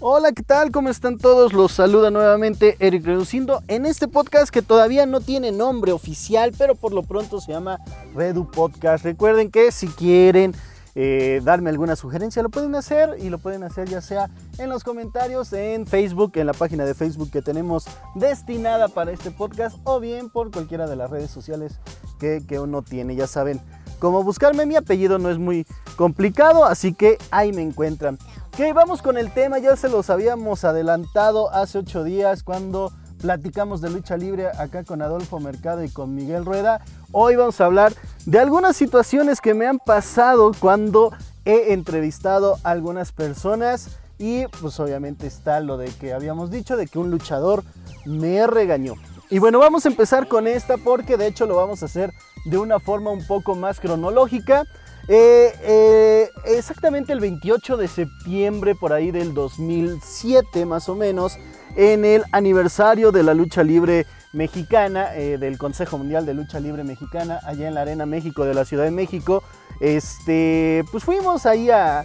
Hola, ¿qué tal? ¿Cómo están todos? Los saluda nuevamente Eric Reducindo en este podcast que todavía no tiene nombre oficial, pero por lo pronto se llama Redu Podcast. Recuerden que si quieren eh, darme alguna sugerencia, lo pueden hacer y lo pueden hacer ya sea en los comentarios en Facebook, en la página de Facebook que tenemos destinada para este podcast o bien por cualquiera de las redes sociales que, que uno tiene. Ya saben cómo buscarme, mi apellido no es muy complicado, así que ahí me encuentran. Ok, vamos con el tema, ya se los habíamos adelantado hace ocho días cuando platicamos de lucha libre acá con Adolfo Mercado y con Miguel Rueda. Hoy vamos a hablar de algunas situaciones que me han pasado cuando he entrevistado a algunas personas y pues obviamente está lo de que habíamos dicho de que un luchador me regañó. Y bueno, vamos a empezar con esta porque de hecho lo vamos a hacer de una forma un poco más cronológica. Eh, eh, exactamente el 28 de septiembre por ahí del 2007 más o menos, en el aniversario de la lucha libre mexicana, eh, del Consejo Mundial de Lucha Libre Mexicana, allá en la Arena México de la Ciudad de México, este, pues fuimos ahí a,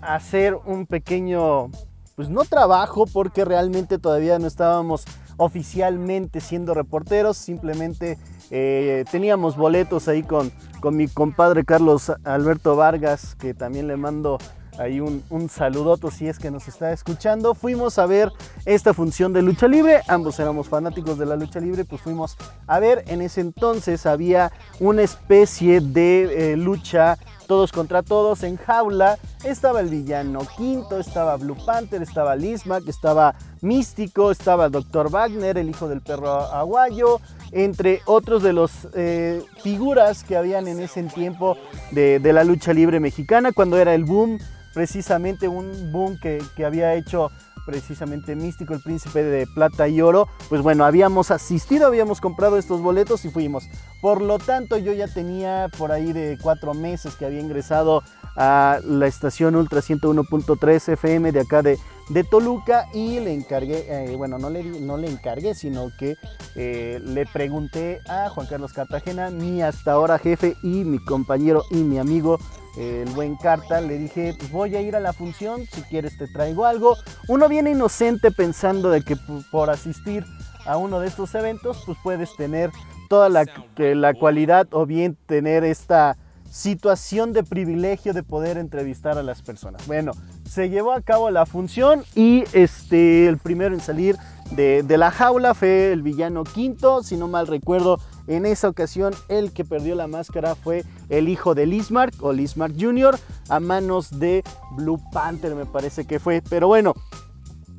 hacer un pequeño, pues no trabajo, porque realmente todavía no estábamos oficialmente siendo reporteros, simplemente eh, teníamos boletos ahí con, con mi compadre Carlos Alberto Vargas, que también le mando ahí un, un saludoto si es que nos está escuchando. Fuimos a ver esta función de lucha libre, ambos éramos fanáticos de la lucha libre, pues fuimos a ver, en ese entonces había una especie de eh, lucha todos contra todos en jaula. Estaba el villano Quinto, estaba Blue Panther, estaba Lismac, estaba Místico, estaba Dr. Wagner, el hijo del perro aguayo, entre otros de los eh, figuras que habían en ese tiempo de, la lucha libre mexicana, cuando era el boom, precisamente un boom que, que había hecho precisamente Místico, el príncipe de plata y oro, pues bueno, habíamos asistido, habíamos comprado estos boletos y fuimos. Por lo tanto, yo ya tenía por ahí de cuatro meses que había ingresado a la estación Ultra 101.3 FM de acá de, de Toluca y le encargué, eh, bueno, no le, no le encargué, sino que eh, le pregunté a Juan Carlos Cartagena, mi hasta ahora jefe y mi compañero y mi amigo el buen Carta, le dije, pues voy a ir a la función, si quieres te traigo algo. Uno viene inocente pensando de que por asistir a uno de estos eventos, pues puedes tener toda la, la cualidad o bien tener esta situación de privilegio de poder entrevistar a las personas. Bueno, se llevó a cabo la función y este, el primero en salir de, de la jaula fue el villano quinto, si no mal recuerdo, en esa ocasión, el que perdió la máscara fue el hijo de Lismark o Lismark Jr. a manos de Blue Panther, me parece que fue. Pero bueno,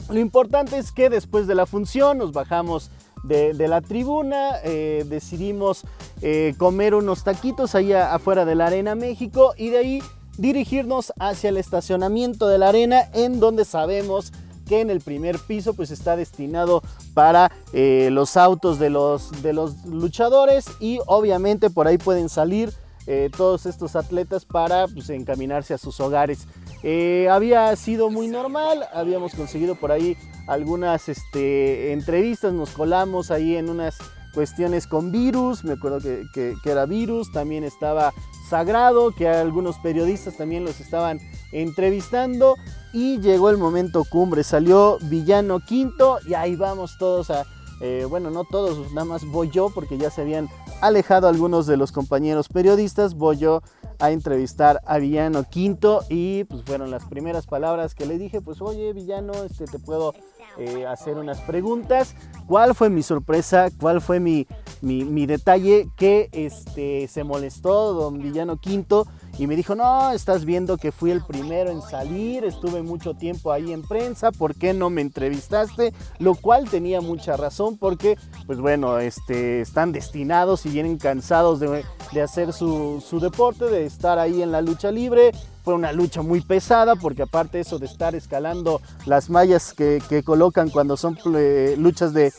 lo importante es que después de la función nos bajamos de, la tribuna, eh, decidimos eh, comer unos taquitos allá afuera de la Arena México y de ahí dirigirnos hacia el estacionamiento de la arena en donde sabemos que en el primer piso pues está destinado para eh, los autos de los, de los luchadores y obviamente por ahí pueden salir eh, todos estos atletas para pues, encaminarse a sus hogares. Eh, había sido muy normal, habíamos conseguido por ahí algunas este, entrevistas, nos colamos ahí en unas cuestiones con virus, me acuerdo que, que, era virus, también estaba Sagrado, que algunos periodistas también los estaban entrevistando y llegó el momento cumbre, salió Villano Quinto y ahí vamos todos a, eh, bueno, no todos, nada más voy yo porque ya se habían alejado algunos de los compañeros periodistas, voy yo a entrevistar a Villano Quinto y pues fueron las primeras palabras que le dije, pues oye Villano, este, te puedo eh, hacer unas preguntas. ¿Cuál fue mi sorpresa? ¿Cuál fue mi, mi, detalle? Que este, se molestó don Villano Quinto y me dijo, no, estás viendo que fui el primero en salir, estuve mucho tiempo ahí en prensa, ¿por qué no me entrevistaste? Lo cual tenía mucha razón porque, pues bueno, este, están destinados y vienen cansados de, hacer su, su deporte, de estar ahí en la lucha libre, fue una lucha muy pesada porque aparte eso de estar escalando las mallas que, colocan cuando son eh, luchas de,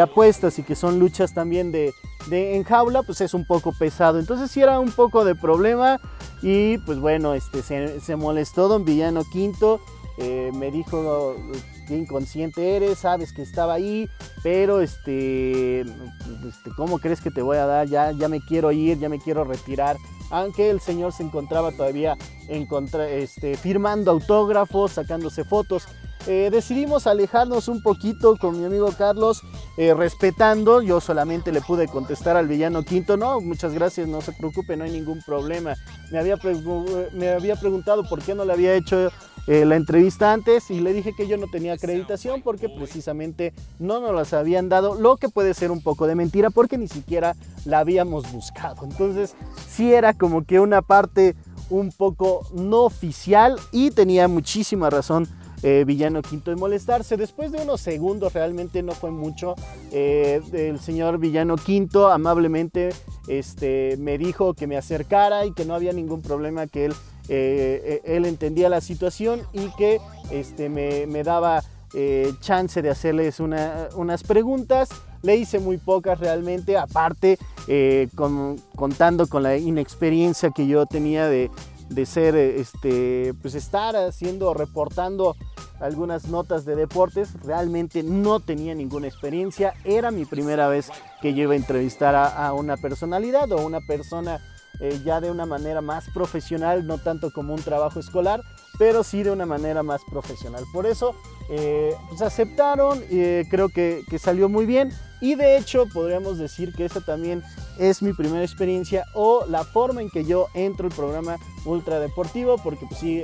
apuestas y que son luchas también de, en jaula, pues es un poco pesado. Entonces sí era un poco de problema y pues bueno, este, se, molestó don Villano Quinto eh, me dijo qué inconsciente eres, sabes que estaba ahí, pero este, este, ¿cómo crees que te voy a dar? Ya, ya me quiero ir, ya me quiero retirar. Aunque el señor se encontraba todavía este, firmando autógrafos, sacándose fotos. Eh, decidimos alejarnos un poquito con mi amigo Carlos, eh, respetando. Yo solamente le pude contestar al villano quinto, no, muchas gracias, no se preocupe, no hay ningún problema. Me había, me había preguntado por qué no le había hecho eh, la entrevista antes y le dije que yo no tenía acreditación porque precisamente no nos las habían dado, lo que puede ser un poco de mentira porque ni siquiera la habíamos buscado. Entonces sí era como que una parte un poco no oficial y tenía muchísima razón eh, Villano Quinto de molestarse. Después de unos segundos, realmente no fue mucho, eh, el señor Villano Quinto amablemente este, me dijo que me acercara y que no había ningún problema, que él eh, él entendía la situación y que este, me, daba chance de hacerles unas preguntas. Le hice muy pocas realmente, aparte contando con la inexperiencia que yo tenía de, ser, este, pues estar haciendo, reportando algunas notas de deportes, realmente no tenía ninguna experiencia, era mi primera vez que yo iba a entrevistar a, a una personalidad o una persona eh, ya de una manera más profesional, no tanto como un trabajo escolar, pero sí de una manera más profesional. Por eso, eh, pues aceptaron, eh, creo que, salió muy bien y de hecho podríamos decir que esa también es mi primera experiencia o la forma en que yo entro el programa Ultra Deportivo, porque pues sí,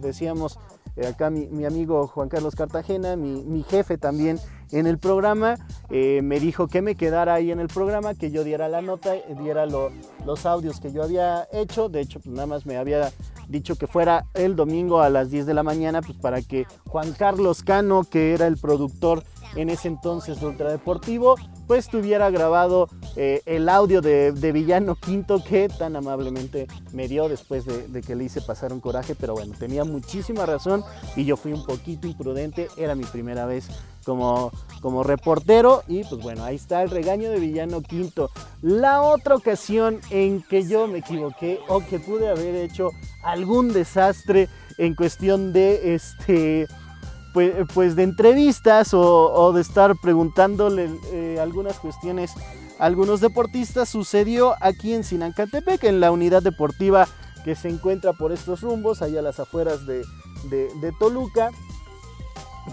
decíamos acá mi, amigo Juan Carlos Cartagena, mi, mi jefe también en el programa, eh, me dijo que me quedara ahí en el programa, que yo diera la nota, diera los audios que yo había hecho, de hecho pues nada más me había dicho que fuera el domingo a las 10 de la mañana, pues para que Juan Carlos Cano, que era el productor en ese entonces de Ultradeportivo, pues tuviera grabado eh, el audio de, Villano Quinto que tan amablemente me dio después de, que le hice pasar un coraje, pero bueno, tenía muchísima razón y yo fui un poquito imprudente, era mi primera vez como, como reportero y pues bueno, ahí está el regaño de Villano Quinto. La otra ocasión en que yo me equivoqué o que pude haber hecho algún desastre en cuestión de este pues, de entrevistas o, de estar preguntándole eh, algunas cuestiones a algunos deportistas sucedió aquí en Sinancatepec, en la unidad deportiva que se encuentra por estos rumbos, allá a las afueras de, de Toluca.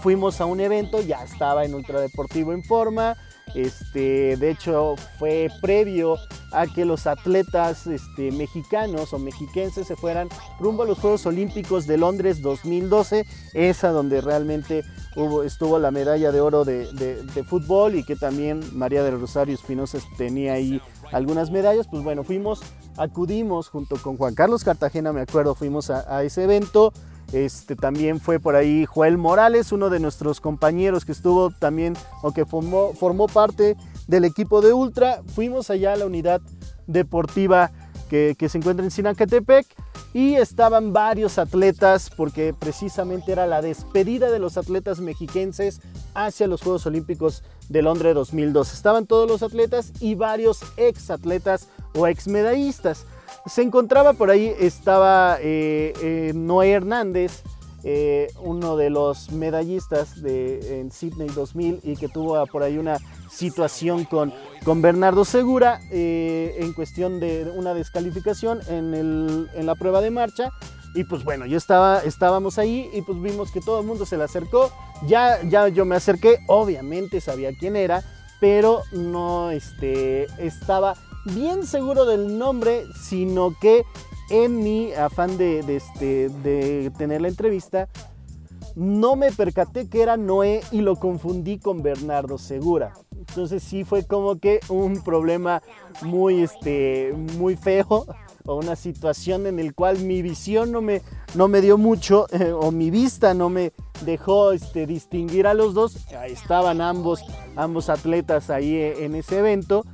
Fuimos a un evento, ya estaba en Ultradeportivo en forma, este, de hecho, fue previo a que los atletas este, mexicanos o mexiquenses se fueran rumbo a los Juegos Olímpicos de Londres 2012, esa donde realmente hubo, estuvo la medalla de oro de, fútbol y que también María del Rosario Espinosa tenía ahí algunas medallas. Pues bueno, fuimos, acudimos junto con Juan Carlos Cartagena, me acuerdo, fuimos a ese evento. Este, también fue por ahí Joel Morales, uno de nuestros compañeros que estuvo también o que formó, parte del equipo de Ultra. Fuimos allá a la unidad deportiva que, se encuentra en Sinacatepec y estaban varios atletas porque precisamente era la despedida de los atletas mexiquenses hacia los Juegos Olímpicos de Londres 2002. Estaban todos los atletas y varios ex atletas o ex medallistas. Se encontraba por ahí, estaba eh, eh, Noé Hernández, eh, uno de los medallistas de, en Sydney 2000 y que tuvo por ahí una situación con, con Bernardo Segura en cuestión de una descalificación en, el, en, la prueba de marcha. Y pues bueno, yo estaba, estábamos ahí y pues vimos que todo el mundo se le acercó. Ya, ya yo me acerqué, obviamente sabía quién era, pero no este, estaba bien seguro del nombre, sino que en mi afán de, este, de tener la entrevista, no me percaté que era Noé y lo confundí con Bernardo Segura. Entonces sí fue como que un problema muy, este, muy feo o una situación en el cual mi visión no me, no me dio mucho o mi vista no me dejó este, distinguir a los dos. estaban ambos, ambos atletas ahí en ese evento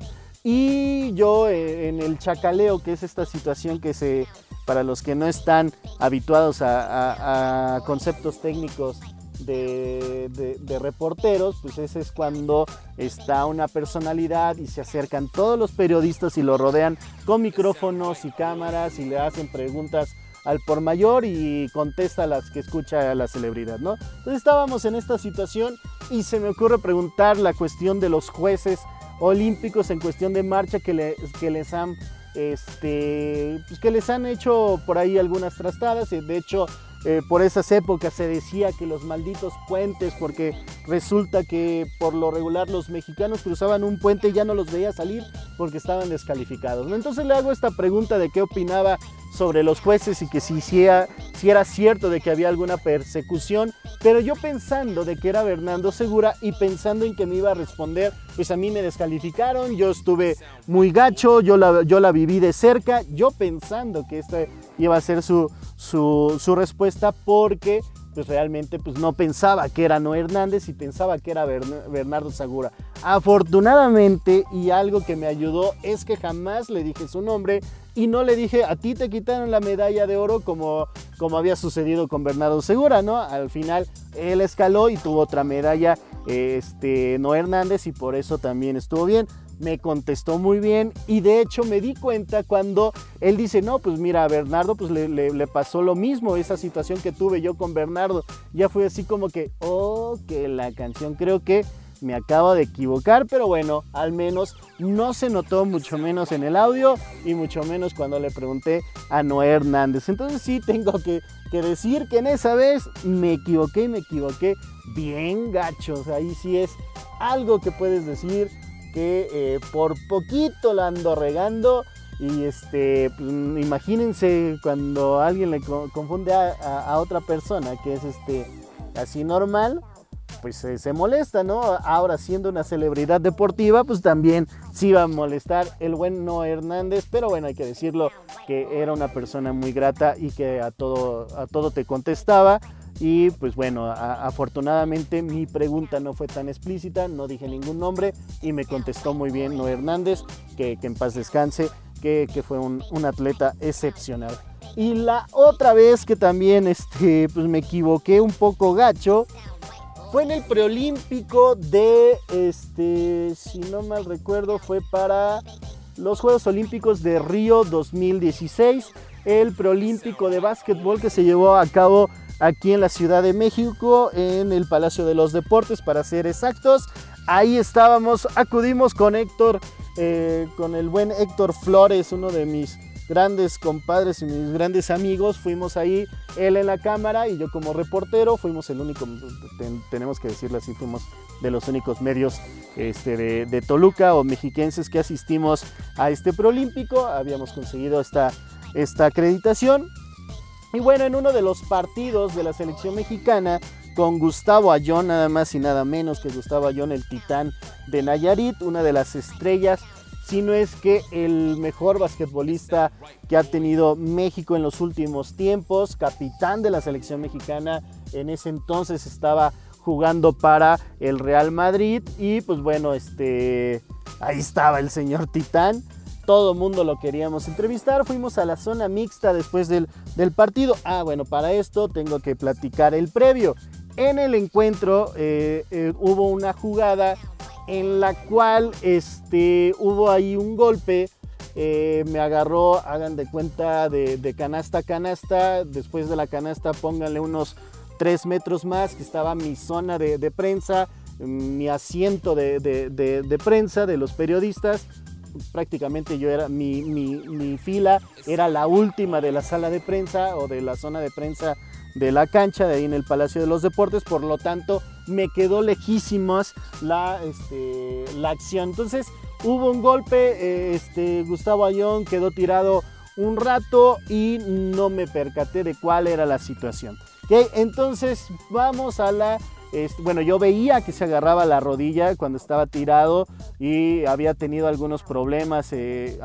y yo eh, en el chacaleo, que es esta situación que se, para los que no están habituados a, conceptos técnicos de, reporteros, pues ese es cuando está una personalidad y se acercan todos los periodistas y lo rodean con micrófonos y cámaras y le hacen preguntas al por mayor y contesta las que escucha la celebridad, ¿no? Entonces estábamos en esta situación y se me ocurre preguntar la cuestión de los jueces olímpicos en cuestión de marcha que, que les han este, pues que les han hecho por ahí algunas trastadas. De hecho, eh, por esas épocas se decía que los malditos puentes, porque resulta que por lo regular los mexicanos cruzaban un puente y ya no los veía salir porque estaban descalificados. Entonces le hago esta pregunta de qué opinaba sobre los jueces y que si, si, era, cierto de que había alguna persecución, pero yo pensando de que era Bernardo Segura y pensando en que me iba a responder, pues a mí me descalificaron, yo estuve muy gacho, yo la, yo la viví de cerca, yo pensando que esta iba a ser su, su, su respuesta porque pues realmente pues no pensaba que era Noé Hernández y pensaba que era Bernardo Segura. Afortunadamente y algo que me ayudó es que jamás le dije su nombre y no le dije a ti te quitaron la medalla de oro como, como había sucedido con Bernardo Segura, ¿no? Al final él escaló y tuvo otra medalla este, Noé Hernández y por eso también estuvo bien me contestó muy bien y de hecho me di cuenta cuando él dice, no, pues mira, a Bernardo pues le, pasó lo mismo, esa situación que tuve yo con Bernardo. Ya fue así como que, oh, que la canción creo que me acabo de equivocar, pero bueno, al menos no se notó mucho menos en el audio y mucho menos cuando le pregunté a Noé Hernández. Entonces sí tengo que, decir que en esa vez me equivoqué y me equivoqué bien gachos. Ahí sí es algo que puedes decir que eh, por poquito la ando regando. Y este, pues, imagínense cuando alguien le confunde a, otra persona que es este, así normal, pues se molesta, ¿no? Ahora siendo una celebridad deportiva, pues también sí va a molestar el buen No Hernández, pero bueno, hay que decirlo que era una persona muy grata y que a todo, a todo te contestaba. Y pues bueno, afortunadamente mi pregunta no fue tan explícita, no dije ningún nombre y me contestó muy bien No Hernández, que, en paz descanse, que, fue un, atleta excepcional. Y la otra vez que también este, pues me equivoqué un poco gacho, fue en el preolímpico de, este, si no mal recuerdo, fue para los Juegos Olímpicos de Río 2016, el preolímpico de básquetbol que se llevó a cabo aquí en la Ciudad de México, en el Palacio de los Deportes, para ser exactos. Ahí estábamos, acudimos con Héctor, eh, con el buen Héctor Flores, uno de mis grandes compadres y mis grandes amigos. Fuimos ahí, él en la cámara y yo como reportero. Fuimos el único, tenemos que decirlo así, fuimos de los únicos medios este, de, de, Toluca o mexiquenses que asistimos a este preolímpico. Habíamos conseguido esta, esta acreditación y bueno, en uno de los partidos de la selección mexicana, con Gustavo Ayón, nada más y nada menos que Gustavo Ayón, el titán de Nayarit, una de las estrellas, si no es que el mejor basquetbolista que ha tenido México en los últimos tiempos, capitán de la selección mexicana, en ese entonces estaba jugando para el Real Madrid y pues bueno, este ahí estaba el señor Titán todo mundo lo queríamos entrevistar. Fuimos a la zona mixta después del, partido. Ah, bueno, para esto tengo que platicar el previo. En el encuentro eh, eh, hubo una jugada en la cual este, hubo ahí un golpe. Eh, me agarró, hagan de cuenta, de, canasta a canasta. Después de la canasta, pónganle unos 3 metros más, que estaba mi zona de, prensa, mi asiento de, prensa de los periodistas prácticamente yo era, mi, fila era la última de la sala de prensa o de la zona de prensa de la cancha, de ahí en el Palacio de los Deportes, por lo tanto me quedó lejísimos la, este, la acción. Entonces hubo un golpe, eh, este, Gustavo Ayón quedó tirado un rato y no me percaté de cuál era la situación. Entonces vamos a la bueno, yo veía que se agarraba la rodilla cuando estaba tirado y había tenido algunos problemas eh,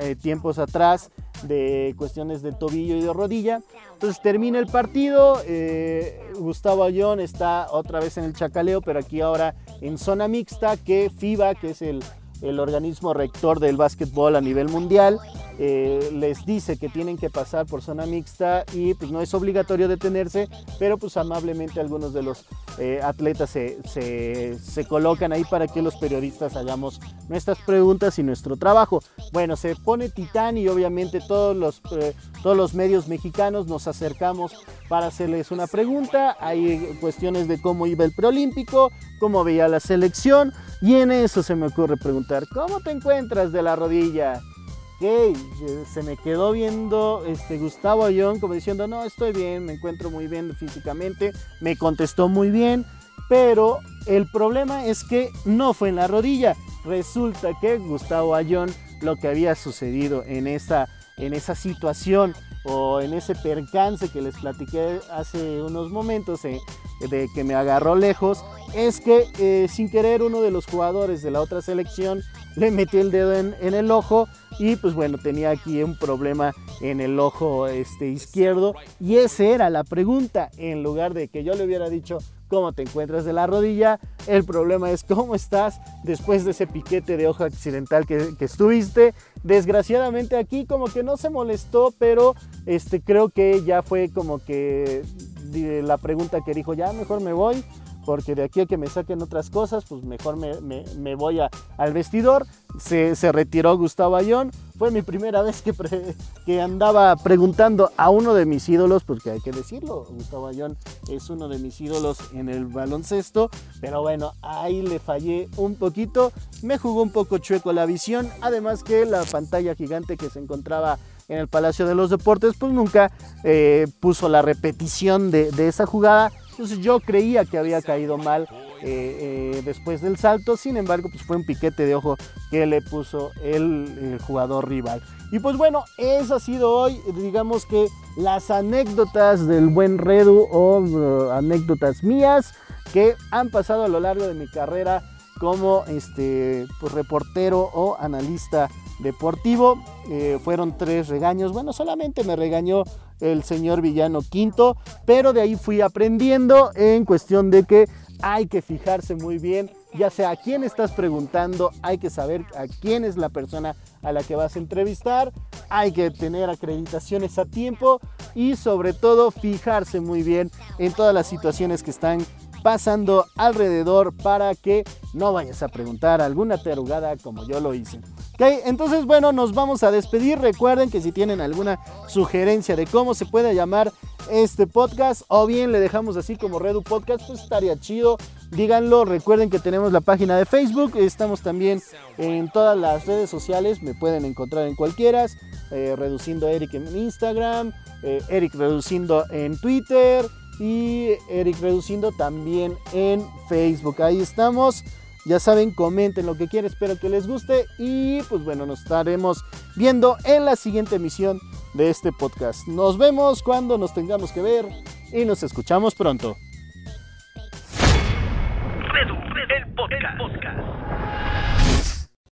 eh, tiempos atrás de cuestiones de tobillo y de rodilla. Entonces termina el partido, eh, Gustavo Ayón está otra vez en el chacaleo, pero aquí ahora en zona mixta, que FIBA, que es el el organismo rector del básquetbol a nivel mundial eh, les dice que tienen que pasar por zona mixta y pues no es obligatorio detenerse, pero pues amablemente algunos de los eh, atletas se, colocan ahí para que los periodistas hagamos nuestras preguntas y nuestro trabajo. Bueno, se pone titán y obviamente todos los, eh, todos los medios mexicanos nos acercamos para hacerles una pregunta. Hay cuestiones de cómo iba el preolímpico, cómo veía la selección y en eso se me ocurre preguntar, ¿cómo te encuentras de la rodilla? Que se me quedó viendo este Gustavo Ayón como diciendo, no, estoy bien, me encuentro muy bien físicamente, me contestó muy bien, pero el problema es que no fue en la rodilla. Resulta que Gustavo Ayón, lo que había sucedido en esa, en esa situación o en ese percance que les platiqué hace unos momentos eh, de que me agarró lejos, es que eh, sin querer uno de los jugadores de la otra selección le metió el dedo en, en el ojo y pues bueno, tenía aquí un problema en el ojo este, izquierdo y esa era la pregunta. En lugar de que yo le hubiera dicho cómo te encuentras de la rodilla, el problema es cómo estás después de ese piquete de ojo accidental que, estuviste. Desgraciadamente aquí como que no se molestó, pero este, creo que ya fue como que la pregunta que dijo, ya mejor me voy porque de aquí a que me saquen otras cosas, pues mejor me, voy al vestidor. Se, retiró Gustavo Ayón. Fue mi primera vez que, andaba preguntando a uno de mis ídolos, porque hay que decirlo, Gustavo Ayón es uno de mis ídolos en el baloncesto, pero bueno, ahí le fallé un poquito, me jugó un poco chueco la visión, además que la pantalla gigante que se encontraba en el Palacio de los Deportes, pues nunca eh, puso la repetición de esa jugada entonces yo creía que había caído mal eh, eh, después del salto, sin embargo pues fue un piquete de ojo que le puso el, jugador rival. Y pues bueno, eso ha sido hoy, digamos que las anécdotas del buen Redu o uh, anécdotas mías que han pasado a lo largo de mi carrera como este, pues, reportero o analista deportivo. Eh, fueron tres regaños, bueno, solamente me regañó el señor Villano Quinto, pero de ahí fui aprendiendo en cuestión de que hay que fijarse muy bien, ya sea a quién estás preguntando, hay que saber a quién es la persona a la que vas a entrevistar, hay que tener acreditaciones a tiempo y sobre todo fijarse muy bien en todas las situaciones que están pasando alrededor para que no vayas a preguntar alguna tarugada como yo lo hice. Okay, entonces bueno, nos vamos a despedir. Recuerden que si tienen alguna sugerencia de cómo se puede llamar este podcast o bien le dejamos así como Redu Podcast, pues estaría chido. Díganlo, recuerden que tenemos la página de Facebook, estamos también en todas las redes sociales, me pueden encontrar en cualquiera, eh, Reduciendo Eric en Instagram, eh, Eric Reduciendo en Twitter, y Eric Reduciendo también en Facebook. Ahí estamos. Ya saben, comenten lo que quieran, espero que les guste y pues bueno, nos estaremos viendo en la siguiente emisión de este podcast. Nos vemos cuando nos tengamos que ver y nos escuchamos pronto. El podcast.